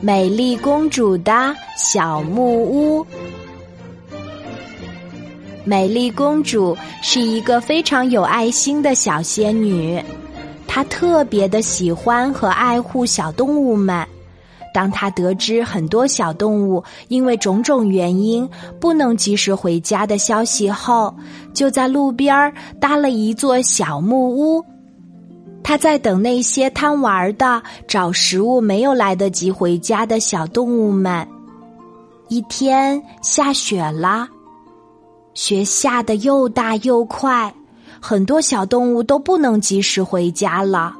美丽公主的小木屋。美丽公主是一个非常有爱心的小仙女，她特别的喜欢和爱护小动物们。当她得知很多小动物因为种种原因不能及时回家的消息后，就在路边搭了一座小木屋。他在等那些贪玩的、找食物没有来得及回家的小动物们。一天下雪了。雪下的又大又快，很多小动物都不能及时回家了。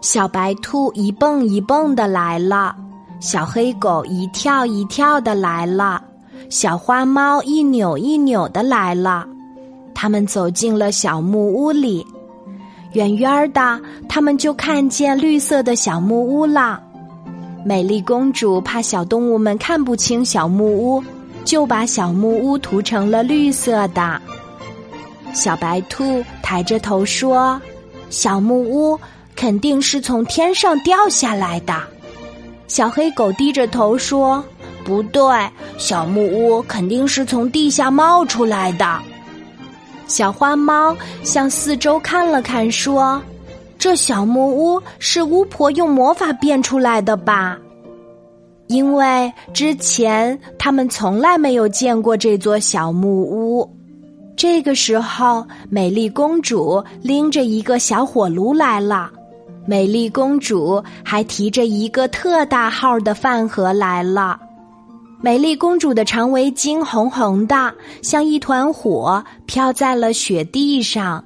小白兔一蹦一蹦的来了，小黑狗一跳一跳的来了，小花猫一扭一扭的来了。他们走进了小木屋里，远远的，他们就看见绿色的小木屋了。美丽公主怕小动物们看不清小木屋。就把小木屋涂成了绿色的。小白兔抬着头说：“小木屋肯定是从天上掉下来的。”小黑狗低着头说：“不对，小木屋肯定是从地下冒出来的。”小花猫向四周看了看，说：“这小木屋是巫婆用魔法变出来的吧？”因为之前他们从来没有见过这座小木屋。这个时候，美丽公主拎着一个小火炉来了。美丽公主还提着一个特大号的饭盒来了。美丽公主的长围巾红红的，像一团火，飘在了雪地上。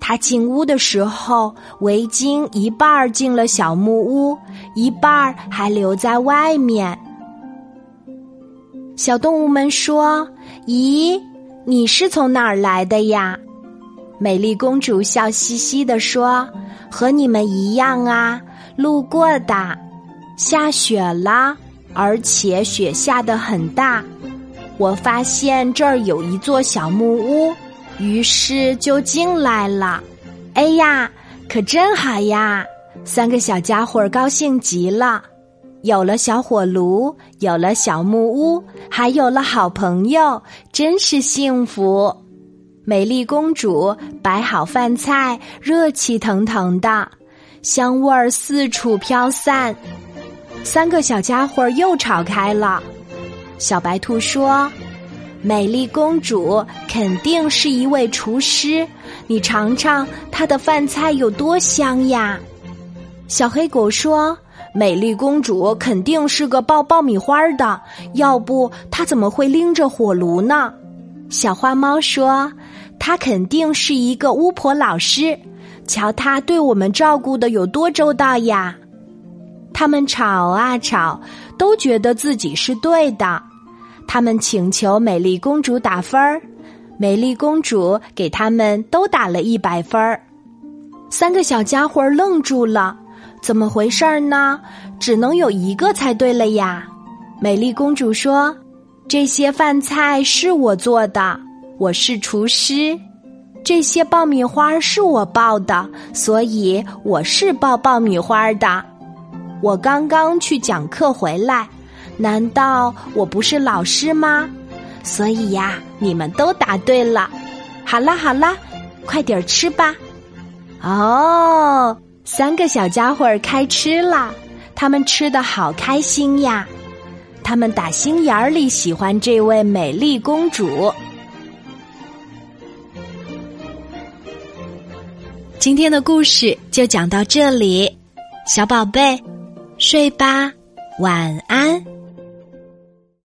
她进屋的时候，围巾一半儿进了小木屋，一半儿还留在外面。小动物们说：“咦，你是从哪儿来的呀？”美丽公主笑嘻嘻地说：“和你们一样啊，路过的。下雪了，而且雪下的很大。我发现这儿有一座小木屋。”于是就进来了，哎呀，可真好呀！三个小家伙高兴极了，有了小火炉，有了小木屋，还有了好朋友，真是幸福。美丽公主摆好饭菜，热气腾腾的，香味儿四处飘散。三个小家伙又吵开了。小白兔说。美丽公主肯定是一位厨师，你尝尝她的饭菜有多香呀！小黑狗说：“美丽公主肯定是个爆爆米花的，要不她怎么会拎着火炉呢？”小花猫说：“她肯定是一个巫婆老师，瞧她对我们照顾的有多周到呀！”他们吵啊吵，都觉得自己是对的。他们请求美丽公主打分儿，美丽公主给他们都打了一百分儿。三个小家伙愣住了，怎么回事儿呢？只能有一个猜对了呀！美丽公主说：“这些饭菜是我做的，我是厨师。这些爆米花是我爆的，所以我是爆爆米花的。我刚刚去讲课回来。”难道我不是老师吗？所以呀，你们都答对了。好啦好啦，快点吃吧。哦，三个小家伙开吃了，他们吃的好开心呀。他们打心眼里喜欢这位美丽公主。今天的故事就讲到这里，小宝贝，睡吧，晚安。